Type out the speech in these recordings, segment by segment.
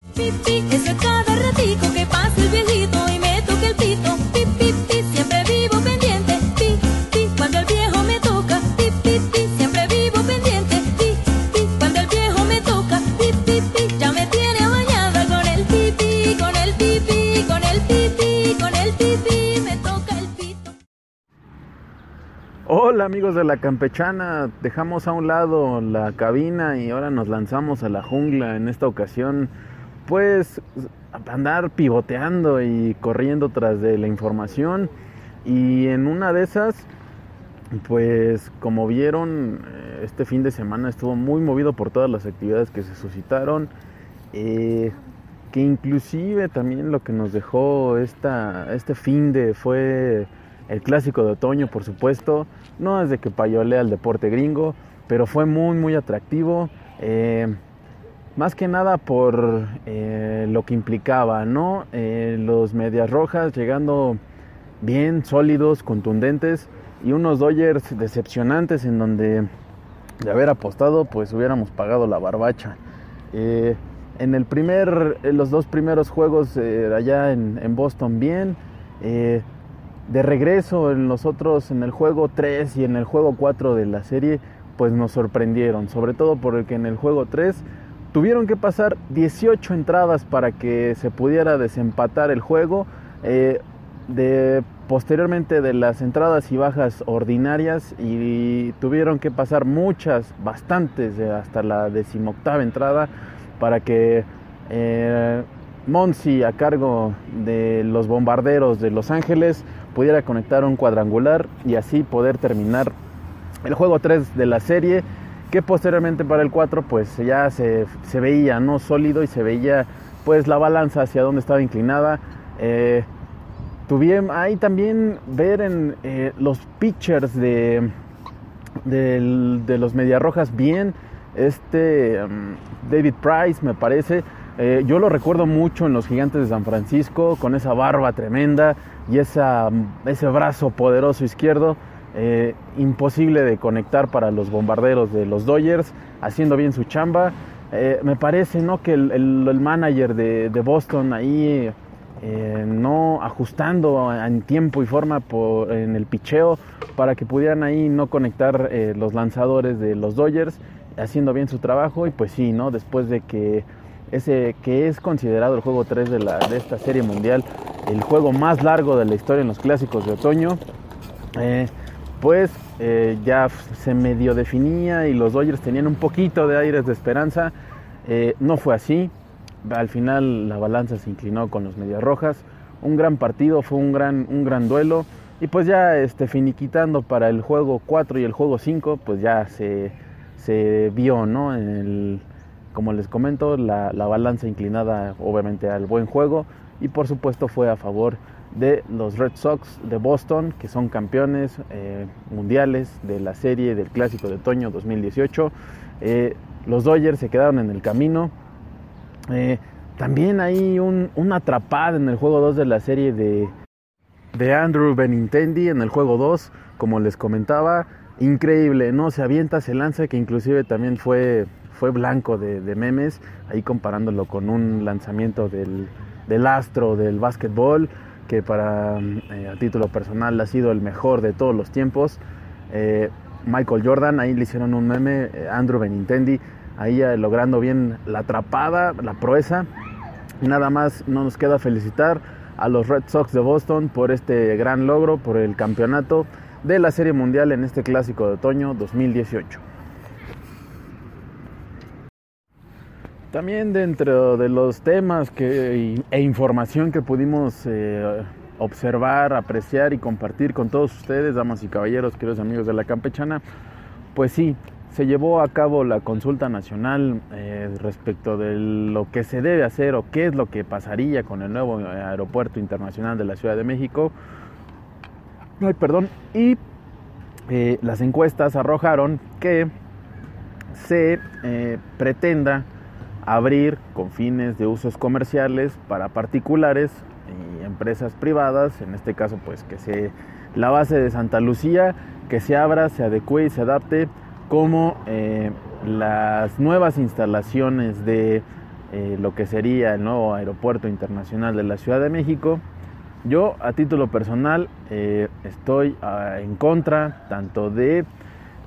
Pi, pi, es a cada ratico que pasa el viejito y me toca el pito. Pi, pi, pi, siempre vivo pendiente. Pi, pi, cuando el viejo me toca. Pi, pi, pi, siempre vivo pendiente. Pi, pi, cuando el viejo me toca. Pi, pi, pi, ya me tiene bañada con el pi, pi, con el pi, pi, con el pi, pi, con el pi, pi, me toca el pito. Hola amigos de la campechana, dejamos a un lado la cabina y ahora nos lanzamos a la jungla en esta ocasión, pues andar pivoteando y corriendo tras de la información y en una de esas, pues como vieron, eh, este fin de semana estuvo muy movido por todas las actividades que se suscitaron, eh, que inclusive también lo que nos dejó esta, este fin de fue el clásico de otoño, por supuesto. No es de que payolea el deporte gringo, pero fue muy, muy atractivo. eh, más que nada por eh, lo que implicaba, ¿no? Eh, los Medias Rojas llegando bien sólidos, contundentes y unos Dodgers decepcionantes en donde de haber apostado pues hubiéramos pagado la barbacha. Eh, en el primer, los dos primeros juegos allá en, Boston bien, de regreso en los otros, en el juego 3 y en el juego 4 de la serie, pues nos sorprendieron, sobre todo porque en el juego 3 tuvieron que pasar 18 entradas para que se pudiera desempatar el juego. eh, de posteriormente de las entradas y bajas ordinarias y tuvieron que pasar muchas, bastantes, eh, hasta la decimoctava entrada para que eh, Monsi a cargo de los bombarderos de Los Ángeles pudiera conectar un cuadrangular y así poder terminar el juego 3 de la serie que posteriormente para el 4 pues ya se, se veía no sólido y se veía pues la balanza hacia donde estaba inclinada. Eh, tuvieron ahí también ver en eh, los pitchers de, de los Mediarrojas bien. Este mm, David Price me parece. Eh, yo lo recuerdo mucho en los Gigantes de San Francisco con esa barba tremenda y esa, ese brazo poderoso izquierdo eh, imposible de conectar para los bombarderos de los Dodgers haciendo bien su chamba. Eh, me parece no que el, el- manager de, de Boston ahí eh, no ajustando en tiempo y forma en el picheo para que pudieran ahí no conectar los lanzadores de los Dodgers, haciendo bien su trabajo. Y pues sí, ¿no? Después de que ese que es considerado el juego 3 de, la, de esta serie mundial, el juego más largo de la historia en los clásicos de otoño, pues eh, ya se medio definía y los Dodgers tenían un poquito de aires de esperanza. Eh, no fue así. Al final la balanza se inclinó con los Medias Rojas. Un gran partido, fue un gran, un gran duelo. Y pues ya este, finiquitando para el juego 4 y el juego 5, pues ya se, se vio, ¿no? Como les comento, la, la balanza inclinada obviamente al buen juego. Y por supuesto fue a favor de los Red Sox de Boston, que son campeones eh, mundiales de la serie del Clásico de Otoño 2018. Eh, los Dodgers se quedaron en el camino. Eh, también hay un, una atrapada en el juego 2 de la serie de, de Andrew Benintendi en el juego 2, como les comentaba. Increíble, ¿no? Se avienta, se lanza, que inclusive también fue, fue blanco de, de memes, ahí comparándolo con un lanzamiento del, del astro del básquetbol, que para eh, a título personal ha sido el mejor de todos los tiempos. Eh, Michael Jordan, ahí le hicieron un meme, eh, Andrew Benintendi, ahí logrando bien la atrapada, la proeza. Nada más no nos queda felicitar a los Red Sox de Boston por este gran logro, por el campeonato de la Serie Mundial en este clásico de otoño 2018. También dentro de los temas que, e información que pudimos eh, observar, apreciar y compartir con todos ustedes, damas y caballeros, queridos amigos de la campechana, pues sí, se llevó a cabo la consulta nacional eh, respecto de lo que se debe hacer o qué es lo que pasaría con el nuevo aeropuerto internacional de la Ciudad de México. Ay, perdón. Y eh, las encuestas arrojaron que se eh, pretenda abrir con fines de usos comerciales para particulares y empresas privadas, en este caso pues que se la base de Santa Lucía, que se abra, se adecue y se adapte como eh, las nuevas instalaciones de eh, lo que sería el nuevo aeropuerto internacional de la Ciudad de México. Yo a título personal eh, estoy ah, en contra tanto de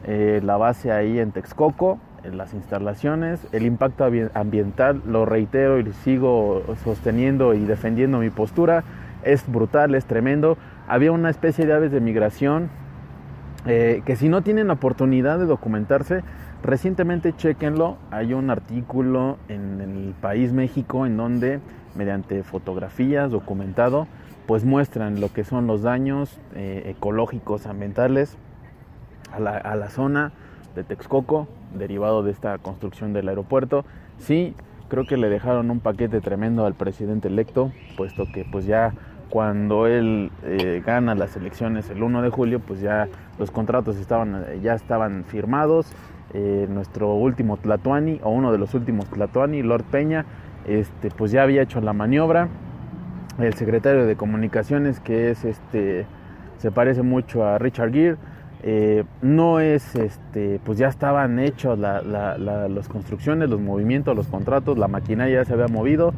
la base ahí en Texcoco, las instalaciones, el impacto ambiental, lo reitero y sigo sosteniendo y defendiendo mi postura, es brutal, es tremendo. Había una especie de aves de migración eh, que si no tienen oportunidad de documentarse, recientemente chequenlo. Hay un artículo en el país México en donde, mediante fotografías documentado, pues muestran lo que son los daños eh, ecológicos, ambientales a la, a la zona de Texcoco, derivado de esta construcción del aeropuerto. Sí, creo que le dejaron un paquete tremendo al presidente electo, puesto que pues ya cuando él eh, gana las elecciones el 1 de julio, pues ya los contratos estaban, ya estaban firmados. Eh, nuestro último Tlatuani, o uno de los últimos Tlatuani, Lord Peña, este, pues ya había hecho la maniobra. El secretario de Comunicaciones, que es este, se parece mucho a Richard Gere, eh, no es, este, pues ya estaban hechos las construcciones, los movimientos, los contratos, la maquinaria ya se había movido.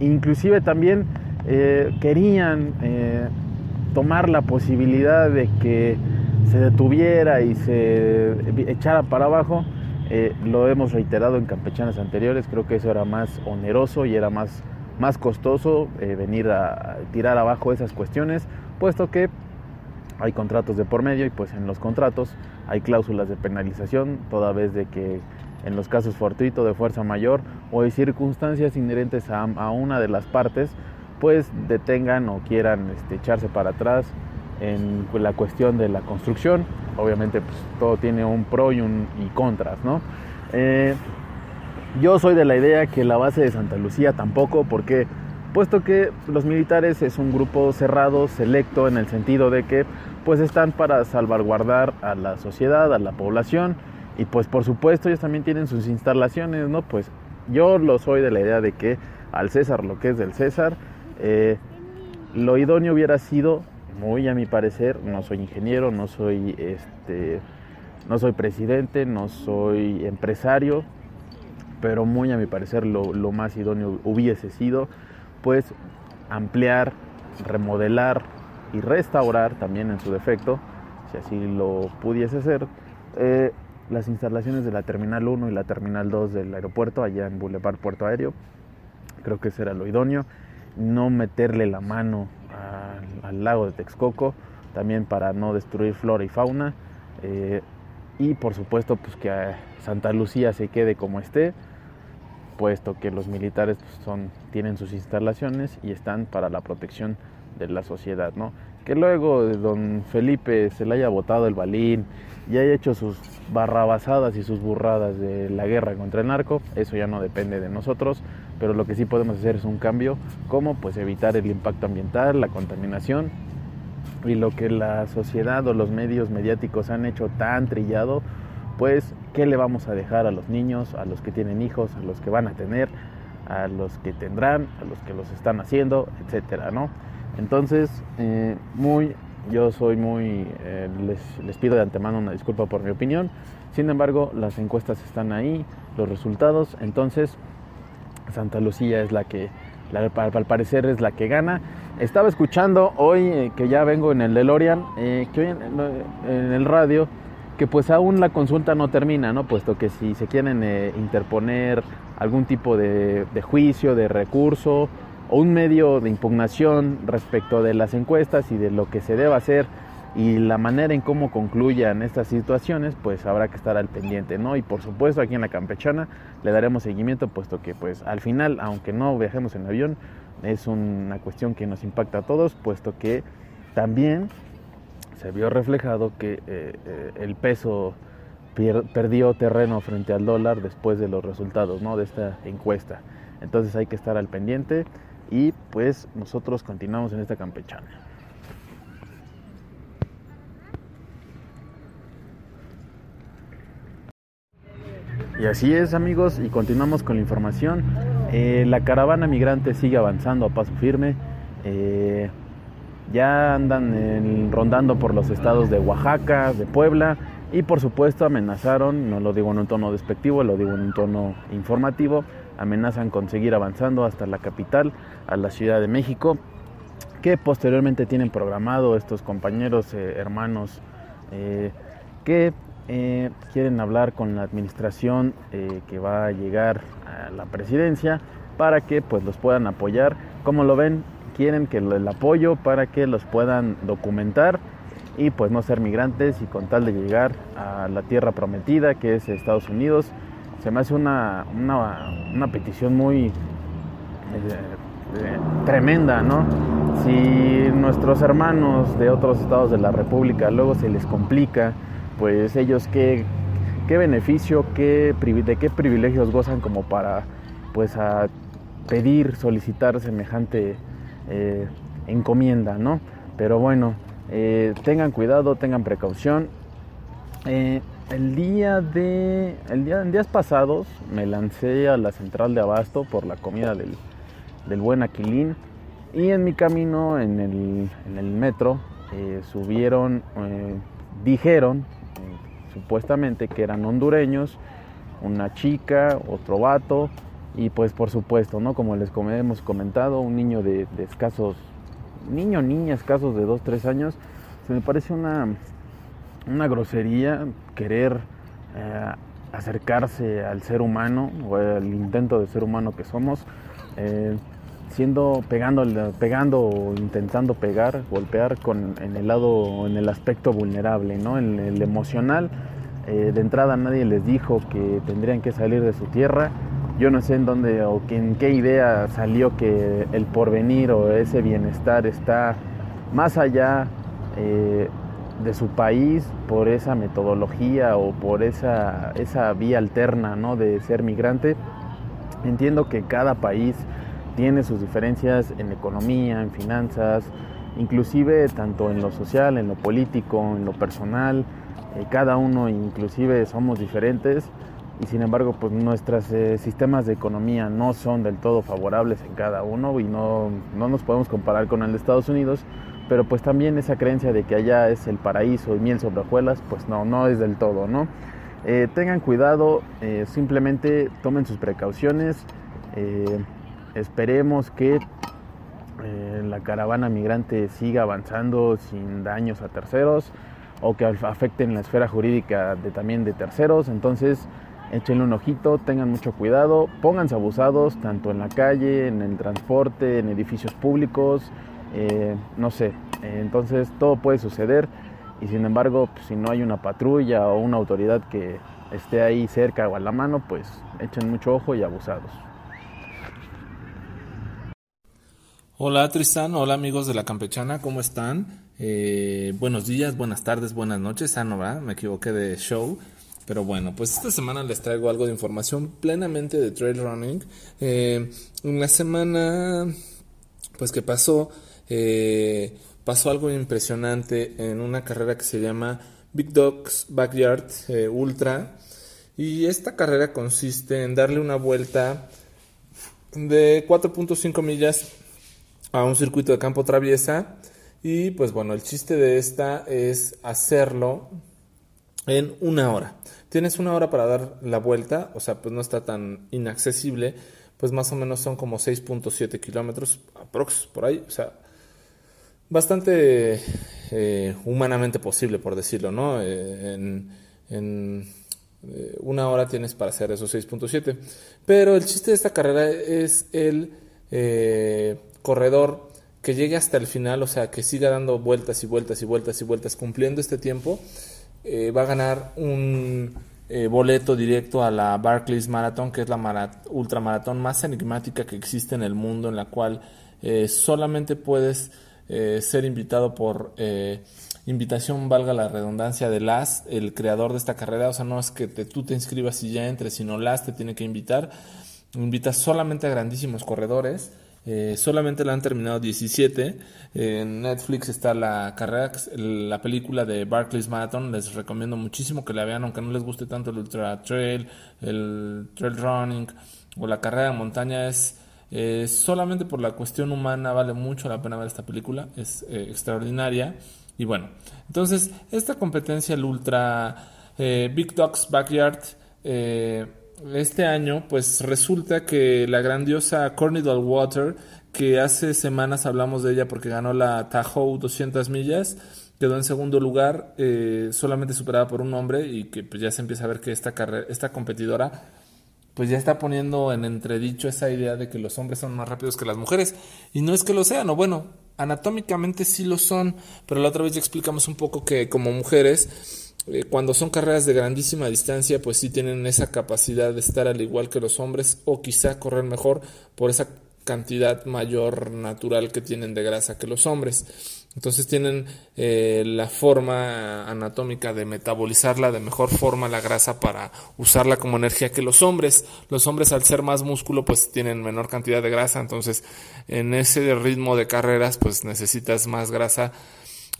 inclusive también eh, querían eh, tomar la posibilidad de que se detuviera y se echara para abajo. Eh, lo hemos reiterado en campechanas anteriores, creo que eso era más oneroso y era más, más costoso venir a, tirar abajo esas cuestiones, puesto que hay contratos de por medio y pues en los contratos hay cláusulas de penalización, toda vez de que en los casos fortuito de fuerza mayor o hay circunstancias inherentes a, a una de las partes, pues detengan o quieran este, echarse para atrás en la cuestión de la construcción. Obviamente pues, todo tiene un pro y, un, y contras, ¿no? Eh, yo soy de la idea que la base de Santa Lucía tampoco, porque puesto que los militares es un grupo cerrado, selecto, en el sentido de que pues están para salvaguardar a la sociedad, a la población, y pues por supuesto ellos también tienen sus instalaciones, ¿no? Pues yo lo soy de la idea de que al César lo que es del César, eh, lo idóneo hubiera sido, muy a mi parecer, no soy ingeniero, no soy, este, no soy presidente, no soy empresario, pero muy a mi parecer lo, lo más idóneo hubiese sido, pues ampliar, remodelar y restaurar también en su defecto, si así lo pudiese ser, eh, las instalaciones de la Terminal 1 y la Terminal 2 del aeropuerto allá en Boulevard Puerto Aéreo. Creo que ese era lo idóneo no meterle la mano al, lago de Texcoco, también para no destruir flora y fauna. Eh, y por supuesto pues que Santa Lucía se quede como esté, puesto que los militares pues, son, tienen sus instalaciones y están para la protección de la sociedad, ¿no? Que luego de don Felipe se le haya botado el balín y haya hecho sus barrabasadas y sus burradas de la guerra contra el narco, eso ya no depende de nosotros, pero lo que sí podemos hacer es un cambio, como pues evitar el impacto ambiental, la contaminación y lo que la sociedad o los medios mediáticos han hecho tan trillado, pues qué le vamos a dejar a los niños, a los que tienen hijos, a los que van a tener, a los que tendrán, a los que los están haciendo, etcétera, ¿no? Entonces, eh, muy, yo soy muy, eh, les, pido de antemano una disculpa por mi opinión. Sin embargo, las encuestas están ahí, los resultados, entonces Santa Lucía es la que, al parecer es la que gana. Estaba escuchando hoy, eh, que ya vengo en el DeLorean, eh, que hoy en, el radio que pues aún la consulta no termina, ¿no? Puesto que si se quieren eh, interponer algún tipo de juicio, de recurso un medio de impugnación respecto de las encuestas y de lo que se deba hacer y la manera en cómo concluyan estas situaciones, pues habrá que estar al pendiente, ¿no? Y por supuesto aquí en la Campechana le daremos seguimiento, puesto que pues al final, aunque no viajemos en avión, es una cuestión que nos impacta a todos, puesto que también se vio reflejado que eh, eh, el peso perdió terreno frente al dólar después de los resultados, ¿no? De esta encuesta. Entonces hay que estar al pendiente y pues nosotros continuamos en esta Campechana. Y así es amigos, y continuamos con la información. Eh, la caravana migrante sigue avanzando a paso firme. Eh, ya andan rondando por los estados de Oaxaca, de Puebla, y por supuesto amenazaron, no lo digo en un tono despectivo, lo digo en un tono informativo, amenazan con seguir avanzando hasta la capital, a la Ciudad de México, que posteriormente tienen programado estos compañeros, eh, hermanos, eh, que eh, quieren hablar con la administración que va a llegar a la presidencia para que pues los puedan apoyar. Como lo ven, quieren que el apoyo para que los puedan documentar y pues no ser migrantes y con tal de llegar a la tierra prometida que es Estados Unidos. Se me hace una, una, una petición muy eh, eh, tremenda, ¿no? Si nuestros hermanos de otros estados de la República luego se les complica, pues ellos qué, qué beneficio, qué, de qué privilegios gozan como para pues a pedir, solicitar semejante eh, encomienda, ¿no? Pero bueno, tengan cuidado, tengan precaución. El día de. El día, en días pasados me lancé a la central de abasto por la comida del, del buen Aquilín. Y en mi camino en el, en el metro eh, subieron, eh, dijeron eh, supuestamente que eran hondureños, una chica, otro vato y pues por supuesto, ¿no? Como les hemos comentado, un niño de, de escasos, niño niña escasos de 2, 3 años, se me parece una, una grosería querer eh, acercarse al ser humano o al intento de ser humano que somos, eh, siendo pegando, pegando o intentando pegar, golpear con en el lado, en el aspecto vulnerable, ¿no? En el emocional. Eh, de entrada nadie les dijo que tendrían que salir de su tierra. Yo no sé en dónde o en qué idea salió que el porvenir o ese bienestar está más allá de su país por esa metodología o por esa, esa vía alterna ¿no? de ser migrante. Entiendo que cada país tiene sus diferencias en economía, en finanzas, inclusive tanto en lo social, en lo político, en lo personal. Eh, cada uno inclusive somos diferentes y sin embargo pues nuestros eh, sistemas de economía no son del todo favorables en cada uno y no, no nos podemos comparar con el de Estados Unidos, pero pues también esa creencia de que allá es el paraíso y miel sobre hojuelas, pues no, no es del todo, ¿no? Eh, tengan cuidado, eh, simplemente tomen sus precauciones, eh, esperemos que la caravana migrante siga avanzando sin daños a terceros o que af- afecten la esfera jurídica de, también de terceros, entonces échenle un ojito, tengan mucho cuidado, pónganse abusados tanto en la calle, en el transporte, en edificios públicos, eh, no sé, eh, entonces todo puede suceder y sin embargo pues, si no hay una patrulla o una autoridad que esté ahí cerca o a la mano, pues echen mucho ojo y abusados. Hola Tristán, hola amigos de la Campechana, ¿cómo están? Eh, buenos días, buenas tardes, buenas noches. Ah, no, ¿verdad? Me equivoqué de show. Pero bueno, pues esta semana les traigo algo de información plenamente de trail running. Eh, en la semana, pues que pasó, eh, pasó algo impresionante en una carrera que se llama Big Dogs Backyard eh, Ultra. Y esta carrera consiste en darle una vuelta de 4.5 millas a un circuito de campo traviesa y pues bueno, el chiste de esta es hacerlo en una hora. Tienes una hora para dar la vuelta, o sea, pues no está tan inaccesible, pues más o menos son como 6.7 kilómetros, aprox, por ahí, o sea, bastante eh, humanamente posible, por decirlo, ¿no? Eh, en, eh, una hora tienes para hacer esos 6.7. Pero el chiste de esta carrera es el corredor que llegue hasta el final, o sea, que siga dando vueltas y vueltas y vueltas y vueltas, cumpliendo este tiempo, va a ganar un boleto directo a la Barclays Marathon, que es la mara- ultramaratón más enigmática que existe en el mundo, en la cual solamente puedes eh, ser invitado por eh, invitación, valga la redundancia, de LAS, el creador de esta carrera. O sea, no es que te- tú te inscribas y ya entres, sino LAS te tiene que invitar. Invita solamente a grandísimos corredores. Eh, solamente la han terminado 17. en Netflix está la carrera, la película de Barclays Marathon. Les recomiendo muchísimo que la vean, aunque no les guste tanto el ultra trail, el trail running o la carrera de montaña. Es eh, solamente por la cuestión humana vale mucho la pena ver esta película. Es eh, extraordinaria. Y bueno, entonces esta competencia, el ultra eh, Big Dogs Backyard. eh, este año, pues resulta que la grandiosa Cornidal Water, que hace semanas hablamos de ella porque ganó la Tahoe 200 millas, quedó en segundo lugar, solamente superada por un hombre y que pues, ya se empieza a ver que esta, esta competidora pues ya está poniendo en entredicho esa idea de que los hombres son más rápidos que las mujeres. Y no es que lo sean, o bueno, anatómicamente sí lo son, pero la otra vez ya explicamos un poco que como mujeres eh, cuando son carreras de grandísima distancia, pues sí tienen esa capacidad de estar al igual que los hombres o quizá correr mejor por esa cantidad mayor natural que tienen de grasa que los hombres. Entonces tienen eh, la forma anatómica de metabolizarla de mejor forma la grasa para usarla como energía que los hombres. Los hombres al ser más músculo pues tienen menor cantidad de grasa, entonces en ese ritmo de carreras pues necesitas más grasa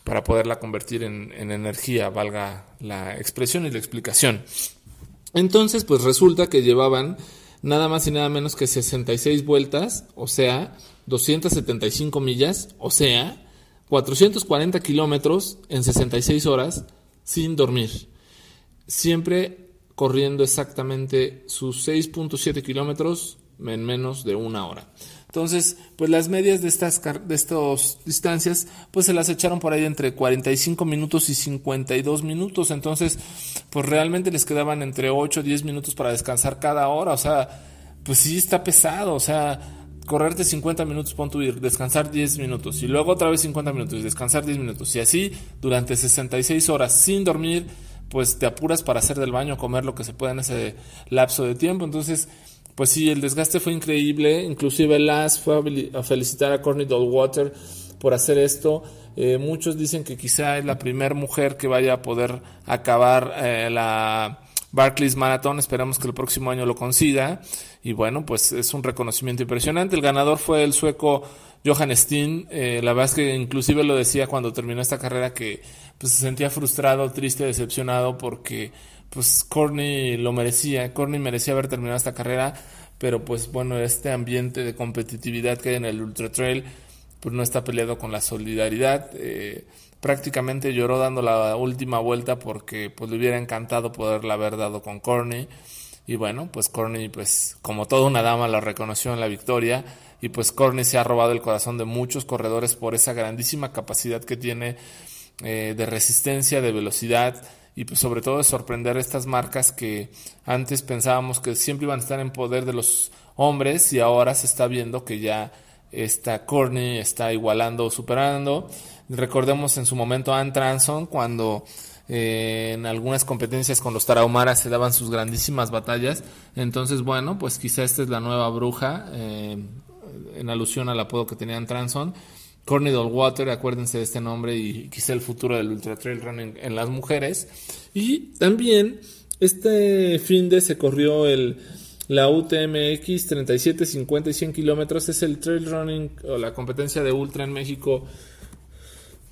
para poderla convertir en, en, energía, valga la expresión y la explicación. Entonces, pues resulta que llevaban nada más y nada menos que 66 vueltas, o sea, 275 millas, o sea, 440 kilómetros en 66 horas sin dormir. Siempre corriendo exactamente sus 6.7 kilómetros en menos de una hora. Entonces, pues las medias de estas de distancias, pues se las echaron por ahí entre 45 minutos y 52 minutos. Entonces, pues realmente les quedaban entre 8 y 10 minutos para descansar cada hora. O sea, pues sí está pesado. O sea, correrte 50 minutos, pon tu ir, descansar 10 minutos y luego otra vez 50 minutos y descansar 10 minutos. Y así durante 66 horas sin dormir, pues te apuras para hacer del baño, comer lo que se pueda en ese lapso de tiempo. Entonces, pues sí, el desgaste fue increíble. Inclusive Las fue a felicitar a Courtney Water por hacer esto. Eh, muchos dicen que quizá es la primera mujer que vaya a poder acabar eh, la Barclays Marathon. Esperamos que el próximo año lo consiga. Y bueno, pues es un reconocimiento impresionante. El ganador fue el sueco Johan Steen. Eh, la verdad es que inclusive lo decía cuando terminó esta carrera que pues, se sentía frustrado, triste, decepcionado porque pues Corny lo merecía, Corny merecía haber terminado esta carrera, pero pues bueno, este ambiente de competitividad que hay en el Ultra Trail, pues no está peleado con la solidaridad. Eh, prácticamente lloró dando la última vuelta porque pues le hubiera encantado poderla haber dado con Corny. Y bueno, pues Corny, pues como toda una dama, lo reconoció en la victoria. Y pues Corny se ha robado el corazón de muchos corredores por esa grandísima capacidad que tiene eh, de resistencia, de velocidad y pues sobre todo de sorprender estas marcas que antes pensábamos que siempre iban a estar en poder de los hombres y ahora se está viendo que ya esta Corny está igualando o superando. Recordemos en su momento a Ann Transon cuando eh, en algunas competencias con los Tarahumaras se daban sus grandísimas batallas. Entonces, bueno, pues quizá esta es la nueva bruja eh, en alusión al apodo que tenía Ann Transon. Cornidal Water, acuérdense de este nombre y quizá el futuro del Ultra Trail Running en las mujeres. Y también este fin de se corrió el, la UTMX 37, 50 y 100 kilómetros. Es el trail running o la competencia de ultra en México.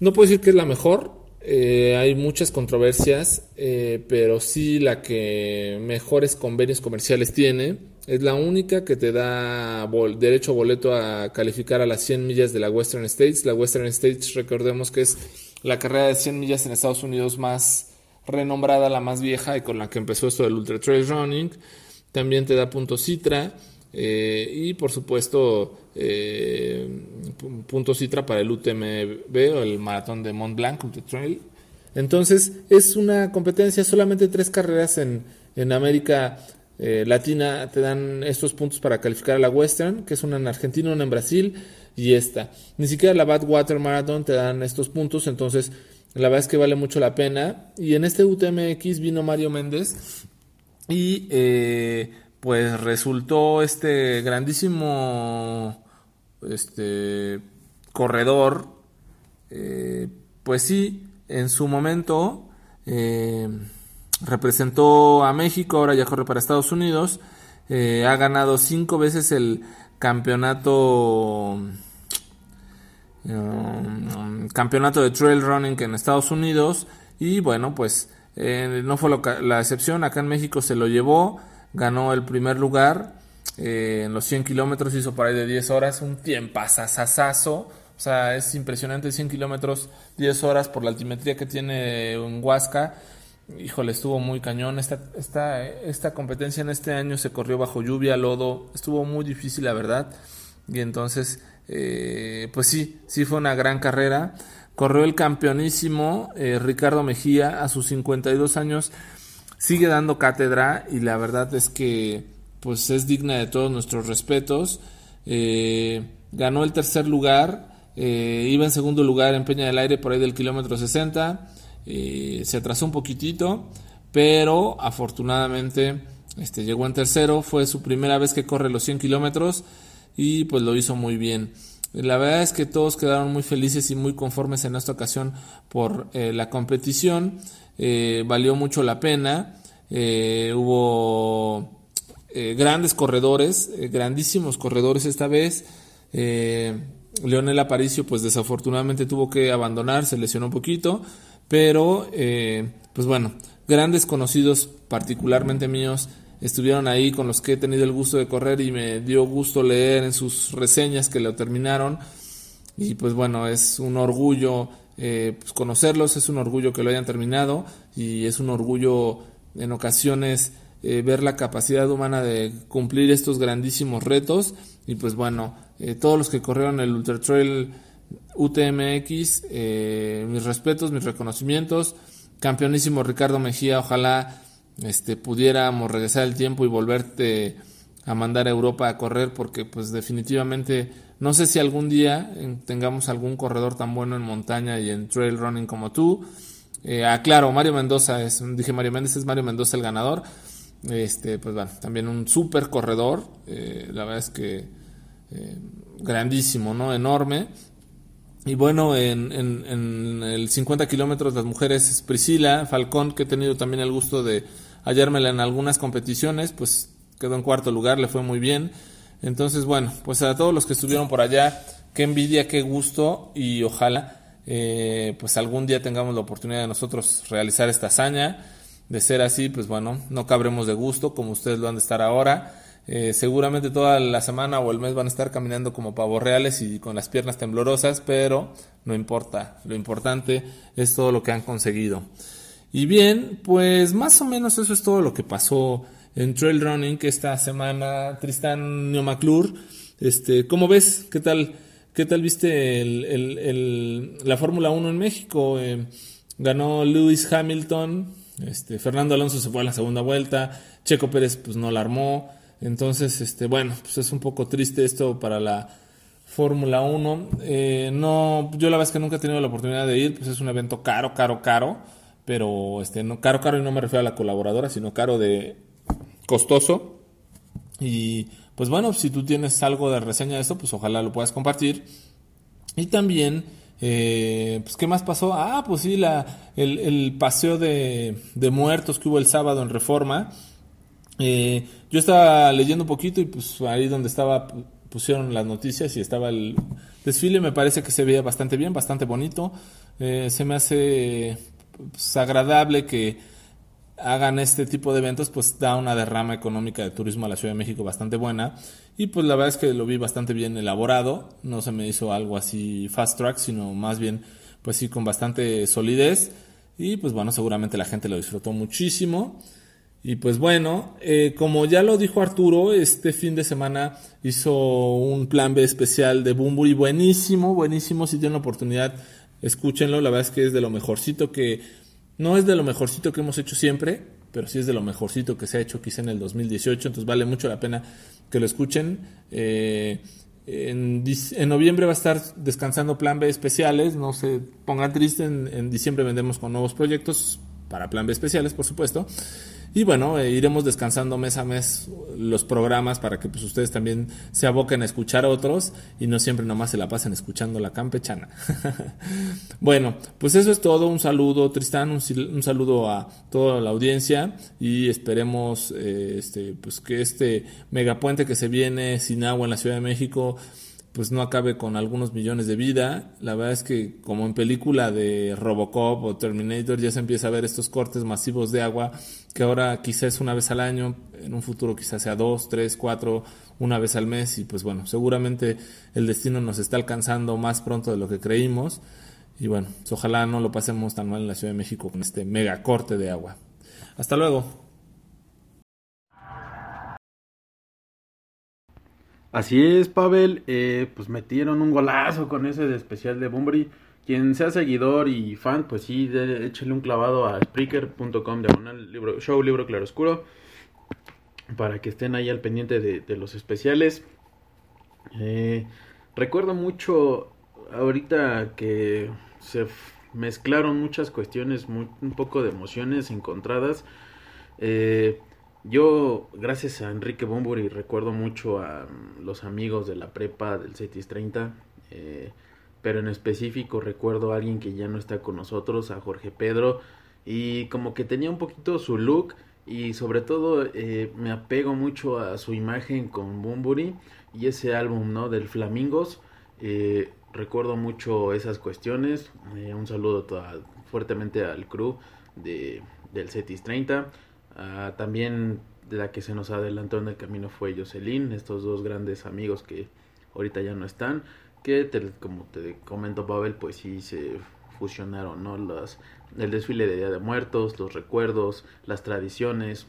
No puedo decir que es la mejor. Eh, hay muchas controversias, eh, pero sí la que mejores convenios comerciales tiene. Es la única que te da bol derecho boleto a calificar a las 100 millas de la Western States. La Western States, recordemos que es la carrera de 100 millas en Estados Unidos más renombrada, la más vieja y con la que empezó esto del Ultra Trail Running. También te da puntos Citra. Eh, y por supuesto, eh, puntos Citra para el UTMB o el maratón de Mont Blanc, Ultra Trail. Entonces, es una competencia, solamente tres carreras en, en América eh, Latina te dan estos puntos para calificar a la Western, que es una en Argentina, una en Brasil y esta. Ni siquiera la Badwater Marathon te dan estos puntos, entonces la verdad es que vale mucho la pena. Y en este UTMX vino Mario Méndez y eh, pues resultó este grandísimo este corredor. Eh, pues sí, en su momento eh, representó a México, ahora ya corre para Estados Unidos. ha ganado cinco veces el campeonato um, campeonato de trail running en Estados Unidos y bueno pues eh, no fue la excepción acá en México se lo llevó ganó el primer lugar eh, en los 100 kilómetros hizo por ahí de 10 horas un tiempo o sea es impresionante 100 kilómetros 10 horas por la altimetría que tiene en Huasca híjole, estuvo muy cañón. Esta, esta, esta competencia en este año se corrió bajo lluvia, lodo, estuvo muy difícil, la verdad. Y entonces, eh, pues sí, sí fue una gran carrera. Corrió el campeonísimo eh, Ricardo Mejía a sus 52 años. Sigue dando cátedra y la verdad es que pues es digna de todos nuestros respetos. Eh, ganó el tercer lugar, iba en segundo lugar en Peña del Aire por ahí del kilómetro 60 eh, se atrasó un poquitito, pero afortunadamente este, llegó en tercero. Fue su primera vez que corre los 100 kilómetros y pues lo hizo muy bien. La verdad es que todos quedaron muy felices y muy conformes en esta ocasión por eh, la competición. Eh, valió mucho la pena. hubo grandes corredores, grandísimos corredores esta vez. Leonel Aparicio pues desafortunadamente tuvo que abandonar, se lesionó un poquito, pero, eh, pues bueno, grandes conocidos, particularmente míos, estuvieron ahí con los que he tenido el gusto de correr y me dio gusto leer en sus reseñas que lo terminaron. Y pues bueno, es un orgullo eh, pues conocerlos, es un orgullo que lo hayan terminado y es un orgullo en ocasiones eh, ver la capacidad humana de cumplir estos grandísimos retos. Y pues bueno, todos los que corrieron el Ultra Trail UTMX, eh, mis respetos, mis reconocimientos. Campeonísimo Ricardo Mejía, ojalá este, pudiéramos regresar el tiempo y volverte a mandar a Europa a correr porque pues definitivamente no sé si algún día tengamos algún corredor tan bueno en montaña y en trail running como tú. Eh, aclaro, Mario Mendoza es, dije Mario Méndez, es Mario Mendoza el ganador. Este, pues bueno, también un super corredor, eh, la verdad es que eh, grandísimo, ¿no? Enorme. Y bueno, en, en, el 50 kilómetros las mujeres es Priscila Falcón, que he tenido también el gusto de hallármela en algunas competiciones, pues quedó en cuarto lugar, le fue muy bien. Entonces, bueno, pues a todos los que estuvieron por allá, qué envidia, qué gusto y ojalá eh, pues algún día tengamos la oportunidad de nosotros realizar esta hazaña. De ser así, pues bueno, no cabremos de gusto como ustedes lo han de estar ahora. Eh, seguramente toda la semana o el mes van a estar caminando como pavos reales y con las piernas temblorosas, pero no importa. Lo importante es todo lo que han conseguido. Y bien, pues más o menos eso es todo lo que pasó en Trail Running esta semana. Tristan Neomaclur, este, ¿cómo ves? ¿Qué tal? ¿Qué tal viste el, la Fórmula 1 en México? Eh, ganó Lewis Hamilton, este, Fernando Alonso se fue a la segunda vuelta, Checo Pérez pues no la armó, entonces, este, bueno, pues es un poco triste esto para la Fórmula 1. Eh, no, yo la verdad es que nunca he tenido la oportunidad de ir, pues es un evento caro, caro, caro, pero este, no, caro, caro y no me refiero a la colaboradora, sino caro de costoso. Y pues bueno, si tú tienes algo de reseña de esto, pues ojalá lo puedas compartir. Y también, eh, pues, ¿qué más pasó? Ah, pues sí, la, el, paseo de, de muertos que hubo el sábado en Reforma eh, yo estaba leyendo un poquito y pues ahí donde estaba pusieron las noticias y estaba el desfile, me parece que se veía bastante bien, bastante bonito. Eh, se me hace pues, agradable que hagan este tipo de eventos, pues da una derrama económica de turismo a la Ciudad de México bastante buena. Y pues la verdad es que lo vi bastante bien elaborado, no se me hizo algo así fast track, sino más bien pues sí con bastante solidez. Y pues bueno, seguramente la gente lo disfrutó muchísimo. Y pues bueno, eh, como ya lo dijo Arturo, este fin de semana hizo un plan B especial de Bumburi buenísimo, buenísimo. Si tienen la oportunidad, escúchenlo. La verdad es que es de lo mejorcito que, no es de lo mejorcito que hemos hecho siempre, pero sí es de lo mejorcito que se ha hecho quizá en el 2018. Entonces vale mucho la pena que lo escuchen. Eh, en, noviembre va a estar descansando Plan B especiales. No se pongan tristes. En, en diciembre vendemos con nuevos proyectos para Plan B especiales, por supuesto. Y bueno, eh, iremos descansando mes a mes los programas para que pues, ustedes también se aboquen a escuchar otros y no siempre nomás se la pasen escuchando la campechana. bueno, pues eso es todo. Un saludo, Tristán, un, saludo a toda la audiencia y esperemos eh, este, pues, que este megapuente que se viene sin agua en la Ciudad de México pues no acabe con algunos millones de vida. La verdad es que como en película de Robocop o Terminator ya se empieza a ver estos cortes masivos de agua que ahora quizás una vez al año, en un futuro quizás sea dos, tres, cuatro, una vez al mes y pues bueno, seguramente el destino nos está alcanzando más pronto de lo que creímos y bueno, ojalá no lo pasemos tan mal en la Ciudad de México con este mega corte de agua. Hasta luego. Así es, Pavel. Eh, pues metieron un golazo con ese especial de Bumbri. Quien sea seguidor y fan, pues sí, de, échale un clavado a Spreaker.com diagonal libro, show libro claroscuro para que estén ahí al pendiente de, de los especiales. Eh, recuerdo mucho ahorita que se mezclaron muchas cuestiones, muy, un poco de emociones encontradas. Eh, yo, gracias a Enrique Bomburi, recuerdo mucho a mm, los amigos de la prepa del CETIS 30, eh, pero en específico recuerdo a alguien que ya no está con nosotros, a Jorge Pedro, y como que tenía un poquito su look y sobre todo eh, me apego mucho a su imagen con Bumburi y ese álbum, ¿no? Del Flamingos. Eh, recuerdo mucho esas cuestiones. Eh, un saludo fuertemente al crew de, del CETIS 30. Uh, también la que se nos adelantó en el camino fue Jocelyn, estos dos grandes amigos que ahorita ya no están, que te, como te comento Pavel, pues sí se fusionaron, ¿no? Las, el desfile de Día de Muertos, los recuerdos, las tradiciones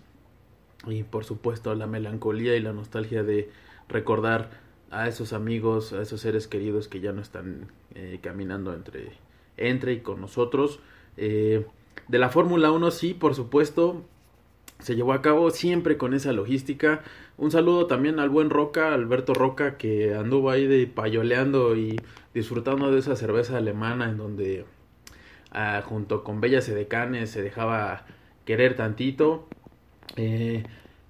y por supuesto la melancolía y la nostalgia de recordar a esos amigos, a esos seres queridos que ya no están eh, caminando entre, entre y con nosotros. Eh, de la Fórmula 1 sí, por supuesto, se llevó a cabo siempre con esa logística. Un saludo también al buen Roca, Alberto Roca, que anduvo ahí de payoleando y disfrutando de esa cerveza alemana en donde ah, junto con Bella Sedecanes se dejaba querer tantito. Eh,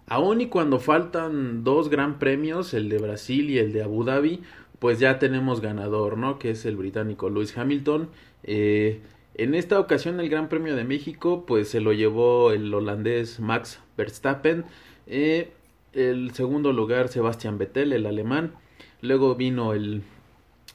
aún y cuando faltan dos gran premios, el de Brasil y el de Abu Dhabi, pues ya tenemos ganador, ¿no? Que es el británico Lewis Hamilton. Eh, en esta ocasión el Gran Premio de México pues se lo llevó el holandés Max Verstappen, eh, el segundo lugar Sebastian Vettel, el alemán, luego vino el,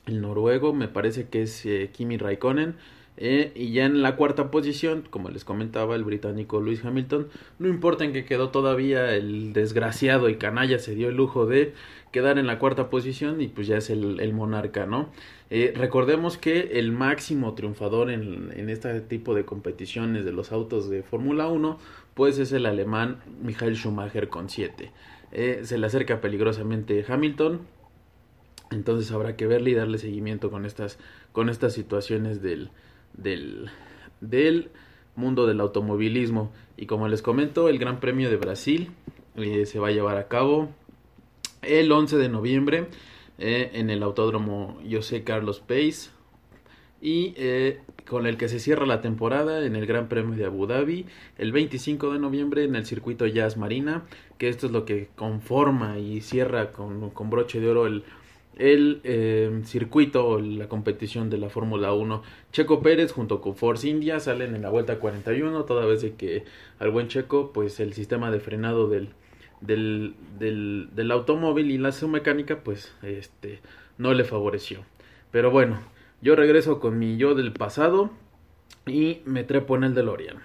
el noruego, me parece que es eh, Kimi Raikkonen, eh, y ya en la cuarta posición, como les comentaba, el británico Lewis Hamilton, no importa en que quedó todavía el desgraciado y canalla, se dio el lujo de quedar en la cuarta posición y pues ya es el, monarca, ¿no? Eh, recordemos que el máximo triunfador en, en, este tipo de competiciones de los autos de Fórmula 1, pues es el alemán Michael Schumacher con 7. Eh, se le acerca peligrosamente Hamilton, entonces habrá que verle y darle seguimiento con estas, con estas situaciones del, del, del mundo del automovilismo. Y como les comento, el Gran Premio de Brasil eh, se va a llevar a cabo el 11 de noviembre eh, en el Autódromo José Carlos Pace y eh, con el que se cierra la temporada en el Gran Premio de Abu Dhabi el 25 de noviembre en el circuito Jazz Marina, que esto es lo que conforma y cierra con, con broche de oro el, el eh, circuito, la competición de la Fórmula 1. Checo Pérez junto con Force India salen en la vuelta 41, toda vez que al buen Checo, pues el sistema de frenado del, del, del, del automóvil y la su mecánica, pues este no le favoreció. Pero bueno, yo regreso con mi yo del pasado y me trepo en el DeLorean.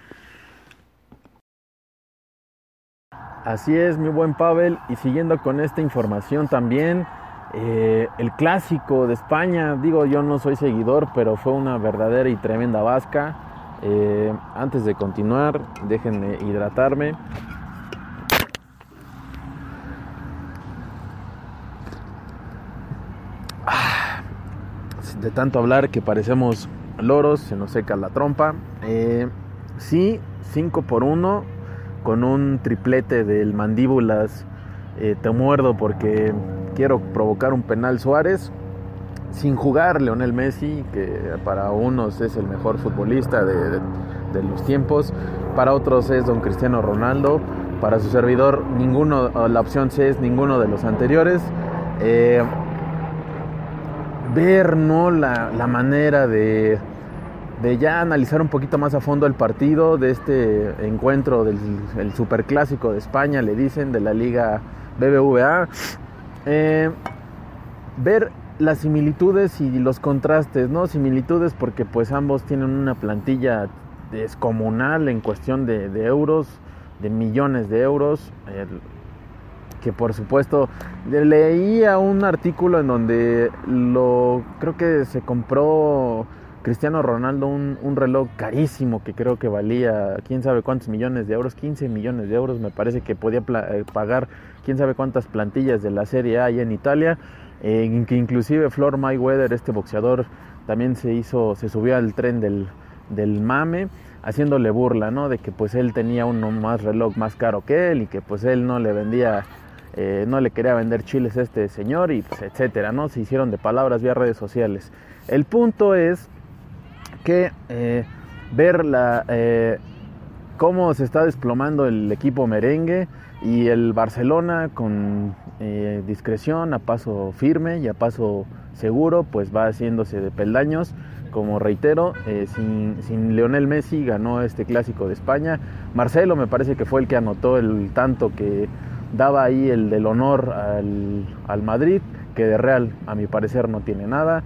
Así es, mi buen Pavel, y siguiendo con esta información también, eh, el clásico de España, digo yo no soy seguidor, pero fue una verdadera y tremenda vasca. Eh, antes de continuar, déjenme hidratarme. Ah, de tanto hablar que parecemos loros, se nos seca la trompa. Eh, sí, 5 por 1 con un triplete del mandíbulas. te muerdo porque quiero provocar un penal Suárez. Sin jugar Leonel Messi, que para unos es el mejor futbolista de, de los tiempos, para otros es don Cristiano Ronaldo, para su servidor ninguno, la opción C es ninguno de los anteriores. Eh, ver ¿no? la, la manera de, de, ya analizar un poquito más a fondo el partido de este encuentro del el superclásico de España, le dicen, de la liga BBVA. Eh, ver las similitudes y los contrastes, ¿no? Similitudes porque pues ambos tienen una plantilla descomunal en cuestión de, euros, de millones de euros. Eh, que por supuesto leía un artículo en donde lo creo que se compró Cristiano Ronaldo un, reloj carísimo que creo que valía quién sabe cuántos millones de euros, 15 millones de euros, me parece que podía pagar quién sabe cuántas plantillas de la Serie A en Italia, eh, que inclusive Floyd Mayweather, este boxeador, también se hizo, se subió al tren del, del mame haciéndole burla, ¿no? De que pues él tenía uno más reloj más caro que él y que pues él no le vendía eh, no le quería vender chiles a este señor y pues, etcétera, ¿no? Se hicieron de palabras vía redes sociales. El punto es que eh, ver la, eh, cómo se está desplomando el equipo merengue y el Barcelona con eh, discreción, a paso firme y a paso seguro, pues va haciéndose de peldaños. Como reitero, eh, sin, sin Leonel Messi ganó este clásico de España. Marcelo me parece que fue el que anotó el tanto que daba ahí el del honor al, al, Madrid, que de Real a mi parecer no tiene nada.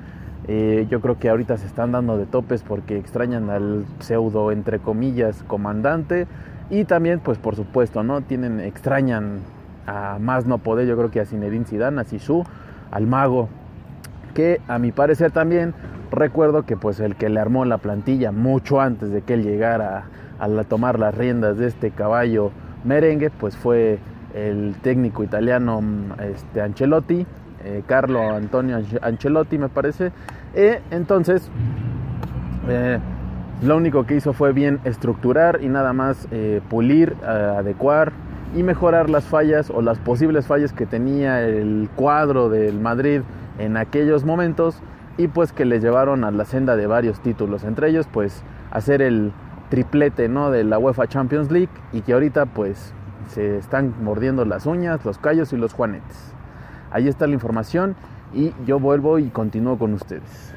Eh, yo creo que ahorita se están dando de topes porque extrañan al pseudo, entre comillas, comandante. Y también, pues por supuesto, ¿no? Tienen, extrañan a más no poder, yo creo que a Zinedine Zidane, a Sisu, al mago, que a mi parecer también recuerdo que pues el que le armó la plantilla mucho antes de que él llegara a, tomar las riendas de este caballo merengue, pues fue el técnico italiano este, Ancelotti, eh, Carlo Antonio Ancelotti me parece. Eh, entonces, eh, lo único que hizo fue bien estructurar y nada más eh, pulir, adecuar y mejorar las fallas o las posibles fallas que tenía el cuadro del Madrid en aquellos momentos y pues que le llevaron a la senda de varios títulos, entre ellos pues hacer el triplete ¿no? de la UEFA Champions League y que ahorita pues se están mordiendo las uñas, los callos y los juanetes. Ahí está la información y yo vuelvo y continúo con ustedes.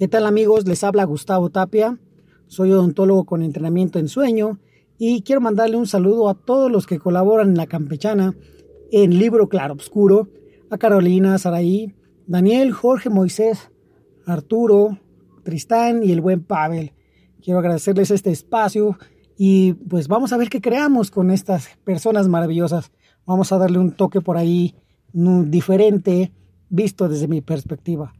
¿Qué tal amigos? Les habla Gustavo Tapia. Soy odontólogo con entrenamiento en sueño y quiero mandarle un saludo a todos los que colaboran en la campechana en Libro Claro Obscuro, a Carolina, Saraí, Daniel, Jorge, Moisés, Arturo, Tristán y el buen Pavel. Quiero agradecerles este espacio y pues vamos a ver qué creamos con estas personas maravillosas. Vamos a darle un toque por ahí diferente visto desde mi perspectiva.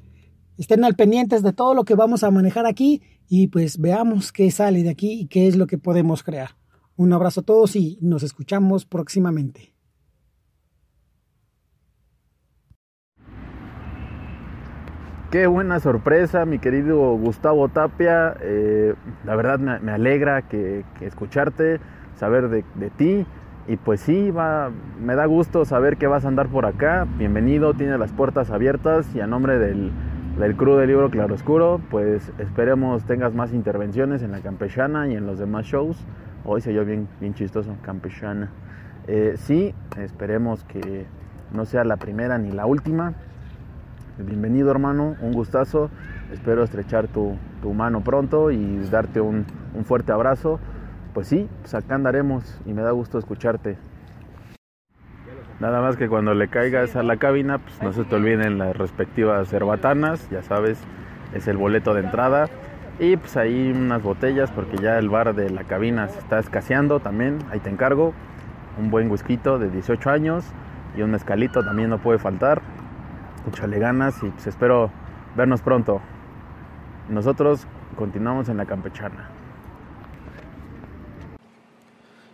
Estén al pendientes de todo lo que vamos a manejar aquí y pues veamos qué sale de aquí y qué es lo que podemos crear. Un abrazo a todos y nos escuchamos próximamente. Qué buena sorpresa, mi querido Gustavo Tapia. Eh, la verdad me, alegra que, que, escucharte, saber de, de, ti. Y pues sí, va, me da gusto saber que vas a andar por acá. Bienvenido, tiene las puertas abiertas y a nombre del, del crew del libro Claroscuro, pues esperemos tengas más intervenciones en la campechana y en los demás shows. Hoy se yo bien, bien chistoso, campechana. Eh, sí, esperemos que no sea la primera ni la última. Bienvenido hermano, un gustazo. Espero estrechar tu, tu mano pronto y darte un, un, fuerte abrazo. Pues sí, pues acá andaremos y me da gusto escucharte. Nada más que cuando le caigas a la cabina, pues no se te olviden las respectivas cerbatanas, ya sabes, es el boleto de entrada. Y pues ahí unas botellas porque ya el bar de la cabina se está escaseando también, ahí te encargo. Un buen whisky de 18 años y un mezcalito también no puede faltar échale ganas y pues espero vernos pronto. Nosotros continuamos en la campechana.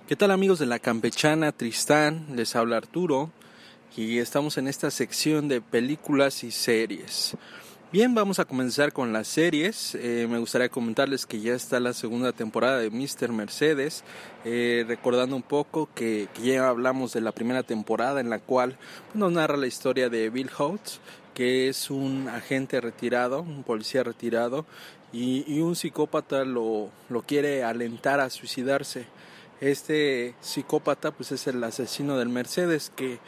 ¿Qué tal amigos de la campechana Tristán? Les habla Arturo. y estamos en esta sección de películas y series. Bien, vamos a comenzar con las series. Eh, me gustaría comentarles que ya está la segunda temporada de Mr. Mercedes, eh, recordando un poco que, ya hablamos de la primera temporada en la cual pues, nos narra la historia de Bill Holtz, que es un agente retirado, un policía retirado, y, un psicópata lo, lo quiere alentar a suicidarse. Este psicópata pues es el asesino del Mercedes que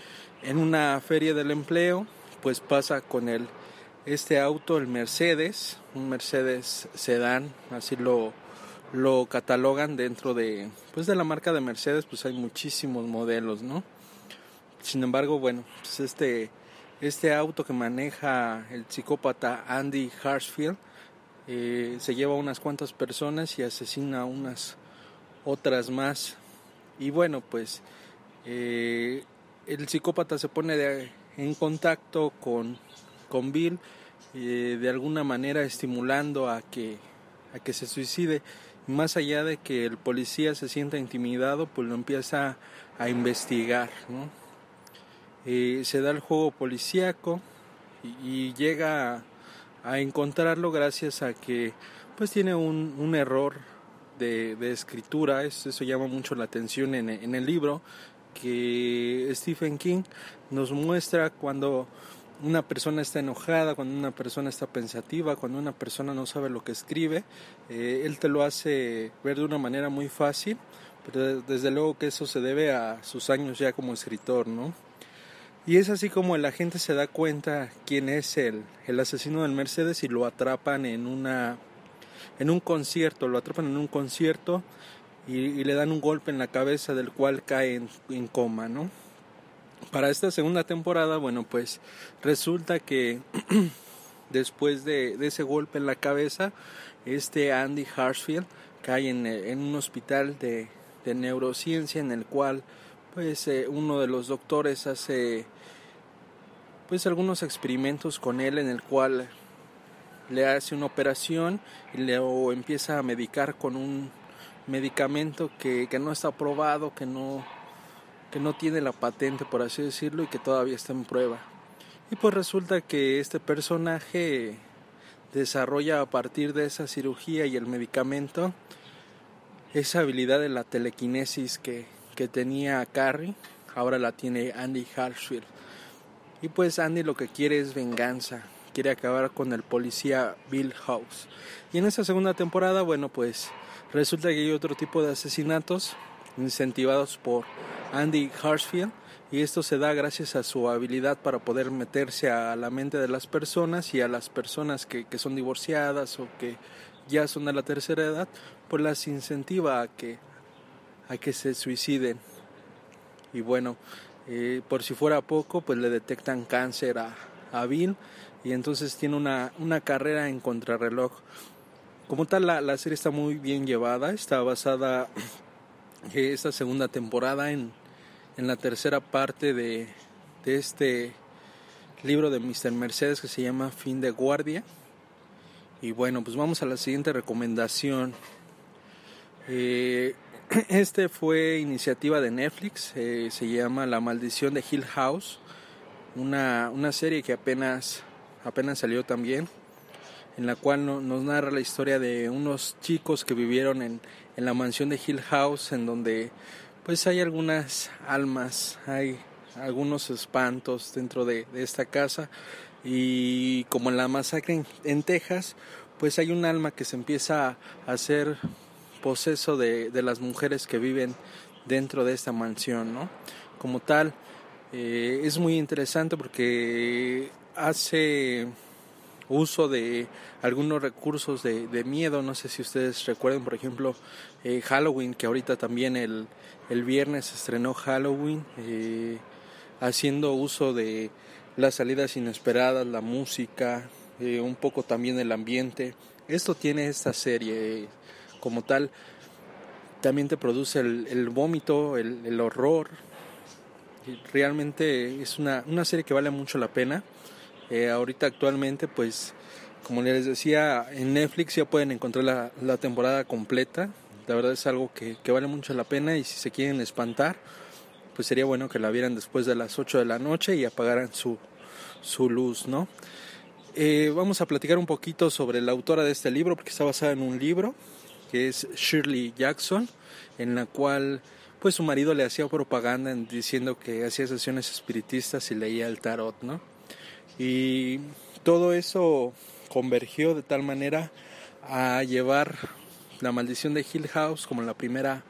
en una feria del empleo pues pasa con el este auto, el Mercedes, un Mercedes sedán, así lo, lo catalogan dentro de, pues de la marca de Mercedes, pues hay muchísimos modelos, ¿no? Sin embargo, bueno, pues este, este auto que maneja el psicópata Andy Hartsfield eh, se lleva a unas cuantas personas y asesina a unas otras más. Y bueno, pues eh, el psicópata se pone en contacto con, con Bill eh, de alguna manera estimulando a que, a que se suicide. Más allá de que el policía se sienta intimidado, pues lo empieza a investigar. Eh, se da el juego policíaco y, llega a, encontrarlo gracias a que pues tiene un, un error de, escritura, eso, llama mucho la atención en, en el libro, que Stephen King nos muestra cuando una persona está enojada, cuando una persona está pensativa, cuando una persona no sabe lo que escribe, eh, él te lo hace ver de una manera muy fácil, pero desde luego que eso se debe a sus años ya como escritor, ¿no? Y es así como la gente se da cuenta quién es el, el asesino del Mercedes y lo atrapan en una en un concierto, lo atrapan en un concierto y, le dan un golpe en la cabeza del cual cae en, coma, ¿no? para esta segunda temporada, bueno, pues resulta que después de, ese golpe en la cabeza, este Andy Hartsfield cae en, un hospital de, de, neurociencia en el cual pues eh, uno de los doctores hace pues algunos experimentos con él en el cual le hace una operación y le empieza a medicar con un medicamento que, que no está aprobado, que no que no tiene la patente, por así decirlo, y que todavía está en prueba. Y pues resulta que este personaje desarrolla a partir de esa cirugía y el medicamento esa habilidad de la telequinesis que, que tenía Carrie, ahora la tiene Andy Hartsfield. Y pues Andy lo que quiere es venganza, quiere acabar con el policía Bill House. Y en esa segunda temporada, bueno, pues resulta que hay otro tipo de asesinatos incentivados por Andy Hartsfield y esto se da gracias a su habilidad para poder meterse a la mente de las personas y a las personas que, que son divorciadas o que ya son de la tercera edad, pues las incentiva a que, a que se suiciden. Y bueno, eh, por si fuera poco, pues le detectan cáncer a, Bill y entonces tiene una, una carrera en contrarreloj. Como tal, la, la serie está muy bien llevada, está basada esta segunda temporada en, en la tercera parte de, de, este libro de Mr. Mercedes que se llama Fin de Guardia. Y bueno, pues vamos a la siguiente recomendación. Eh, este fue iniciativa de Netflix, eh, se llama La Maldición de Hill House, una, una serie que apenas, apenas salió también en la cual nos narra la historia de unos chicos que vivieron en, en la mansión de Hill House, en donde pues hay algunas almas, hay algunos espantos dentro de, esta casa y como en la masacre en, Texas, pues hay un alma que se empieza a hacer poseso de, de las mujeres que viven dentro de esta mansión, ¿no? Como tal, eh, es muy interesante porque hace uso de algunos recursos de, miedo. No sé si ustedes recuerden, por ejemplo, eh, Halloween, que ahorita también el, el viernes estrenó Halloween, eh, haciendo uso de las salidas inesperadas, la música, un poco también el ambiente. Esto tiene esta serie como tal. También te produce el, el vómito, el, el horror. Realmente es una, una serie que vale mucho la pena. Eh, ahorita actualmente, pues, como les decía, en Netflix ya pueden encontrar la, la temporada completa. La verdad es algo que, que, vale mucho la pena y si se quieren espantar, pues sería bueno que la vieran después de las 8 de la noche y apagaran su, su luz, ¿no? Eh, vamos a platicar un poquito sobre la autora de este libro, porque está basada en un libro que es Shirley Jackson, en la cual pues su marido le hacía propaganda diciendo que hacía sesiones espiritistas y leía el tarot, ¿no? Y todo eso convergió de tal manera a llevar La maldición de Hill House como la primera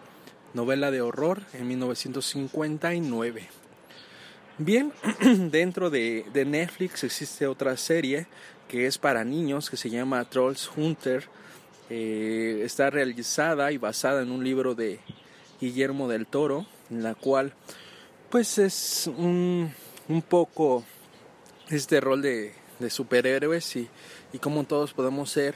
novela de horror en 1959. Bien, dentro de, Netflix existe otra serie que es para niños que se llama Trolls Hunter. Eh, está realizada y basada en un libro de Guillermo del Toro, en la cual pues es un, un poco este rol de, de superhéroes y, y cómo todos podemos ser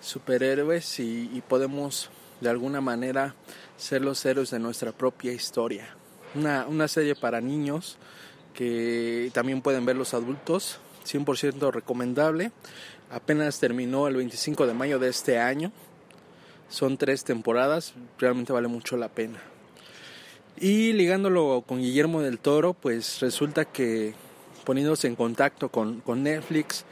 superhéroes y, y podemos de alguna manera ser los héroes de nuestra propia historia. Una, una serie para niños que también pueden ver los adultos, 100% recomendable. Apenas terminó el 25 de mayo de este año. Son tres temporadas, realmente vale mucho la pena. Y ligándolo con Guillermo del Toro, pues resulta que poniéndose en contacto con, con Netflix,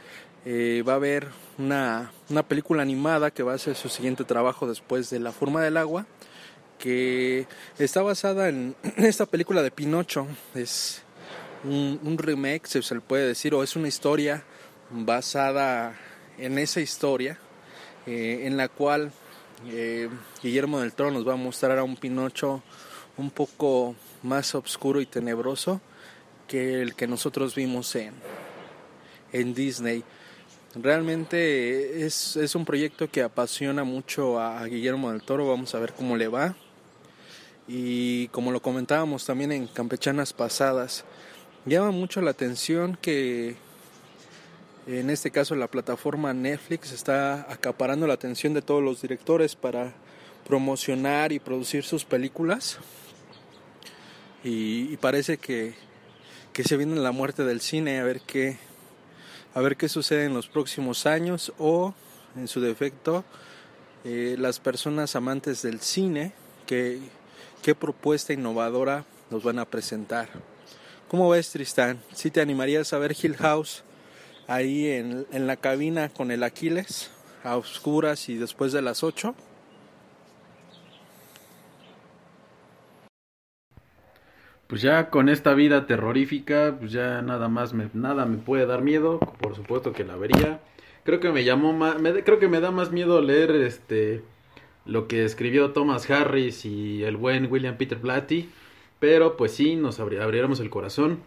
eh, va a haber una, una, película animada que va a ser su siguiente trabajo después de La forma del agua, que está basada en esta película de Pinocho. Es un, remake, se, se le puede decir, o es una historia basada en esa historia, eh, en la cual eh, Guillermo del Toro nos va a mostrar a un Pinocho un poco más oscuro y tenebroso que el que nosotros vimos en, en Disney. Realmente es, es, un proyecto que apasiona mucho a, a Guillermo del Toro, vamos a ver cómo le va. Y como lo comentábamos también en campechanas pasadas, llama mucho la atención que en este caso la plataforma Netflix está acaparando la atención de todos los directores para promocionar y producir sus películas. Y, parece que, que se viene la muerte del cine, a ver qué, a ver qué sucede en los próximos años o, en su defecto, eh, las personas amantes del cine, que, qué propuesta innovadora nos van a presentar. ¿Cómo ves, Tristán? ¿Sí te animarías a ver Hill House ahí en, en la cabina con el Aquiles, a oscuras y después de las 8? Pues ya con esta vida terrorífica, pues ya nada más me, nada me puede dar miedo, por supuesto que la vería. Creo que me llamó más, creo que me da más miedo leer este lo que escribió Thomas Harris y el buen William Peter Blatty, pero pues sí nos abri abriéramos el corazón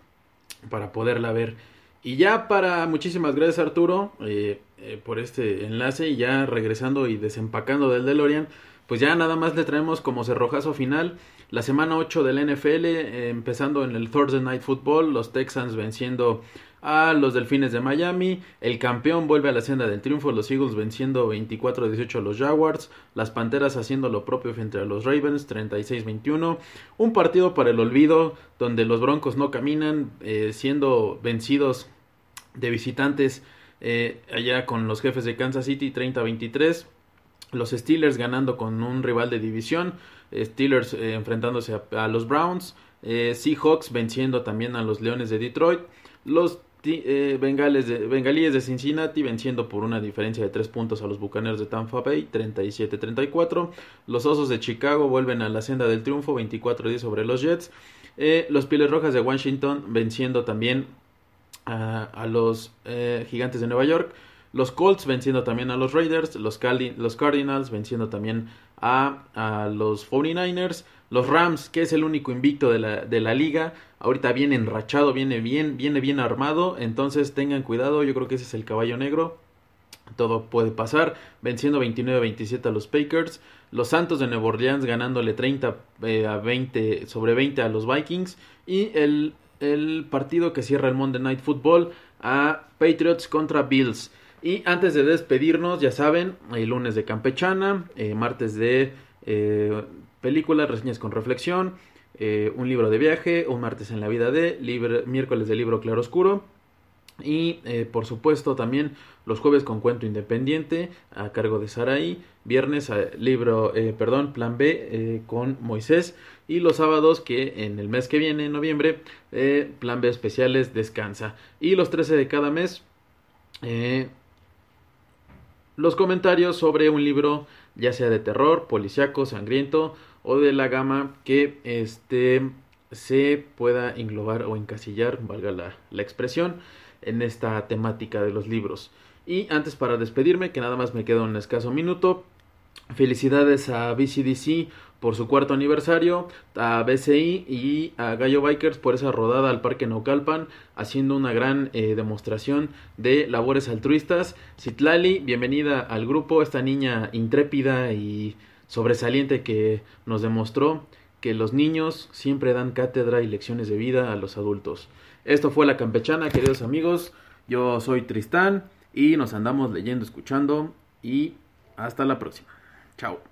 para poderla ver. Y ya para muchísimas gracias Arturo eh, eh, por este enlace. Y ya regresando y desempacando del DeLorean, pues ya nada más le traemos como cerrojazo final la semana 8 del NFL, eh, empezando en el Thursday Night Football, los Texans venciendo a los Delfines de Miami, el campeón vuelve a la senda del triunfo, los Eagles venciendo 24-18 a los Jaguars, las Panteras haciendo lo propio frente a los Ravens 36-21, un partido para el olvido donde los Broncos no caminan, eh, siendo vencidos de visitantes eh, allá con los jefes de Kansas City 30-23. Los Steelers ganando con un rival de división. Steelers eh, enfrentándose a, a, los Browns. Seahawks venciendo también a los Leones de Detroit. Los eh, de, Bengalíes de Cincinnati venciendo por una diferencia de 3 puntos a los Bucaneros de Tampa Bay, 37-34. Los Osos de Chicago vuelven a la senda del triunfo, 24-10 sobre los Jets. los Pieles Rojas de Washington venciendo también a, a los Gigantes de Nueva York. Los Colts venciendo también a los Raiders, los, los Cardinals venciendo también a, a, los 49ers, los Rams, que es el único invicto de la, de la liga, ahorita viene enrachado, viene bien, viene bien armado, entonces tengan cuidado, yo creo que ese es el caballo negro, todo puede pasar, venciendo 29-27 a los Packers, los Santos de Nueva Orleans ganándole 30 eh, a 20 sobre 20 a los Vikings y el, el partido que cierra el Monday Night Football a Patriots contra Bills. Y antes de despedirnos, ya saben, el lunes de Campechana, eh, martes de eh, películas, reseñas con reflexión, eh, un libro de viaje, un martes en la vida de, miércoles de libro claroscuro, Y eh, por supuesto también los jueves con cuento independiente a cargo de Saraí, viernes libro, perdón, plan B con Moisés. Y los sábados que en el mes que viene, en noviembre, plan B especiales descansa. Y los 13 de cada mes, los comentarios sobre un libro ya sea de terror, policiaco, sangriento o de la gama que este se pueda englobar o encasillar, valga la, la expresión en esta temática de los libros. Y antes para despedirme, que nada más me queda un escaso minuto, felicidades a BCDC por su cuarto aniversario, a BCI y a Gallo Bikers por esa rodada al Parque Naucalpan, haciendo una gran eh, demostración de labores altruistas. Citlali, bienvenida al grupo, esta niña intrépida y sobresaliente que nos demostró que los niños siempre dan cátedra y lecciones de vida a los adultos. Esto fue La Campechana, queridos amigos. Yo soy Tristán y nos andamos leyendo, escuchando y hasta la próxima. Chao.